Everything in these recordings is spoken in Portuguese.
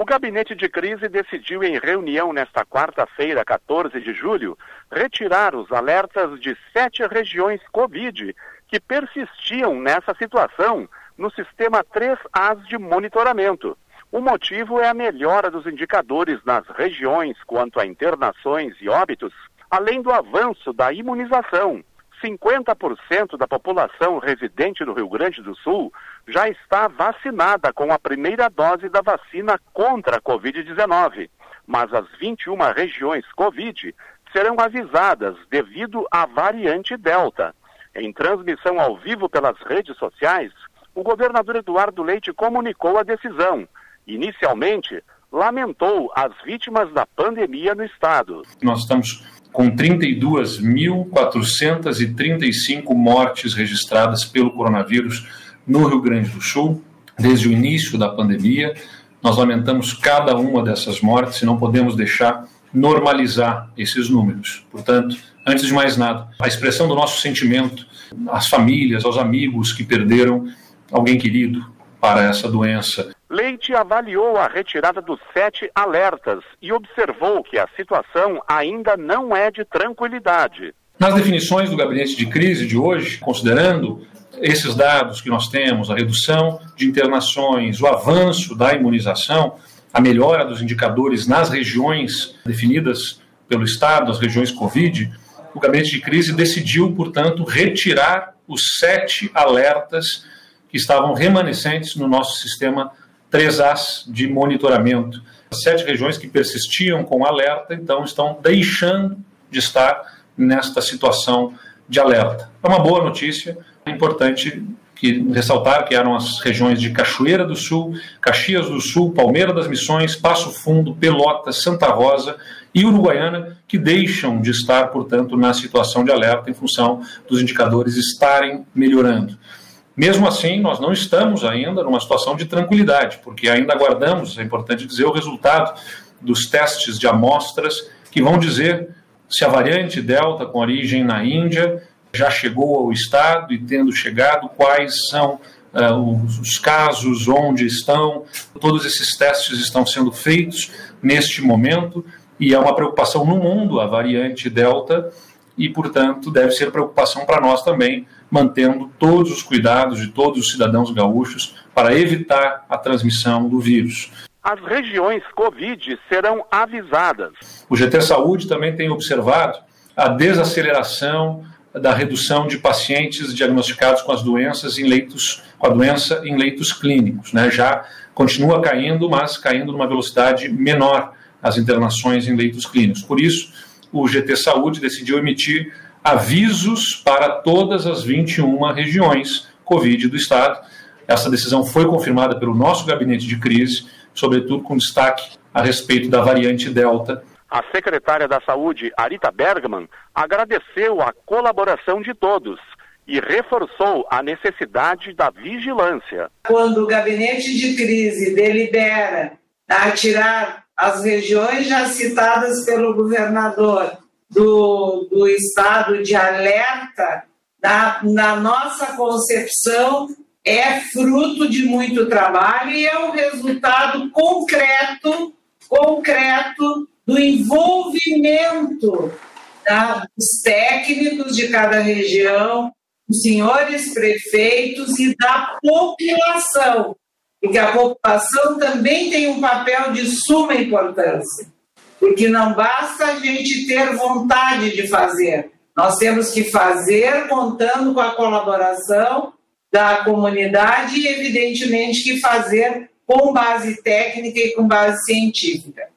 O gabinete de crise decidiu em reunião nesta quarta-feira, 14 de julho, retirar os alertas de sete regiões Covid que persistiam nessa situação no sistema 3As de monitoramento. O motivo é a melhora dos indicadores nas regiões quanto a internações e óbitos, além do avanço da imunização. 50% da população residente do Rio Grande do Sul já está vacinada com a primeira dose da vacina contra a Covid-19. Mas as 21 regiões Covid serão avisadas devido à variante Delta. Em transmissão ao vivo pelas redes sociais, o governador Eduardo Leite comunicou a decisão. Inicialmente, lamentou as vítimas da pandemia no estado. Nós estamos com 32.435 mortes registradas pelo coronavírus no Rio Grande do Sul desde o início da pandemia. Nós lamentamos cada uma dessas mortes e não podemos deixar normalizar esses números. Portanto, antes de mais nada, a expressão do nosso sentimento às famílias, aos amigos que perderam alguém querido para essa doença. Leite avaliou a retirada dos sete alertas e observou que a situação ainda não é de tranquilidade. Nas definições do gabinete de crise de hoje, considerando esses dados que nós temos, a redução de internações, o avanço da imunização, a melhora dos indicadores nas regiões definidas pelo Estado, as regiões Covid, o gabinete de crise decidiu, portanto, retirar os sete alertas que estavam remanescentes no nosso sistema 3As de monitoramento. As sete regiões que persistiam com alerta, então, estão deixando de estar nesta situação de alerta. É uma boa notícia, é importante que ressaltar que eram as regiões de Cachoeira do Sul, Caxias do Sul, Palmeira das Missões, Passo Fundo, Pelotas, Santa Rosa e Uruguaiana, que deixam de estar, portanto, na situação de alerta em função dos indicadores estarem melhorando. Mesmo assim, nós não estamos ainda numa situação de tranquilidade, porque ainda aguardamos, é importante dizer, o resultado dos testes de amostras que vão dizer se a variante Delta, com origem na Índia, já chegou ao estado e, tendo chegado, quais são uh, os, os casos, onde estão. Todos esses testes estão sendo feitos neste momento e é uma preocupação no mundo a variante Delta e, portanto, deve ser preocupação para nós também, mantendo todos os cuidados de todos os cidadãos gaúchos para evitar a transmissão do vírus. As regiões Covid serão avisadas. O GT Saúde também tem observado a desaceleração da redução de pacientes diagnosticados com as doenças em leitos, com a doença em leitos clínicos, né? Já continua caindo, mas caindo numa velocidade menor as internações em leitos clínicos. Por isso, o GT Saúde decidiu emitir avisos para todas as 21 regiões Covid do Estado. Essa decisão foi confirmada pelo nosso gabinete de crise, sobretudo com destaque a respeito da variante Delta. A secretária da Saúde, Arita Bergman, agradeceu a colaboração de todos e reforçou a necessidade da vigilância. Quando o gabinete de crise delibera a tirar as regiões já citadas pelo governador do, do estado de alerta, na, na nossa concepção, é fruto de muito trabalho e é um resultado concreto, concreto do envolvimento dos técnicos de cada região, dos senhores prefeitos e da população. E que a população também tem um papel de suma importância, porque não basta a gente ter vontade de fazer, nós temos que fazer contando com a colaboração da comunidade e, evidentemente, que fazer com base técnica e com base científica.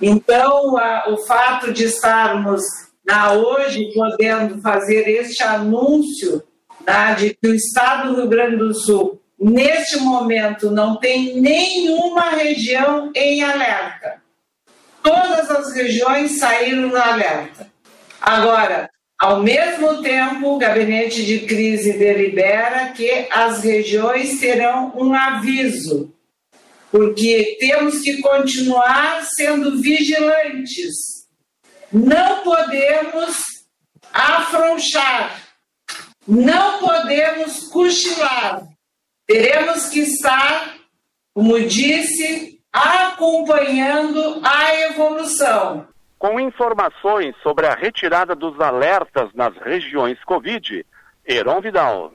Então, a, o fato de estarmos na hoje podendo fazer este anúncio né, de que o Estado do Rio Grande do Sul Neste momento, não tem nenhuma região em alerta. Todas as regiões saíram no alerta. Agora, ao mesmo tempo, o gabinete de crise delibera que as regiões terão um aviso, porque temos que continuar sendo vigilantes. Não podemos afrouxar, não podemos cochilar, Teremos que estar, como disse acompanhando a evolução. Com informações sobre a retirada dos alertas nas regiões Covid, Heron Vidal.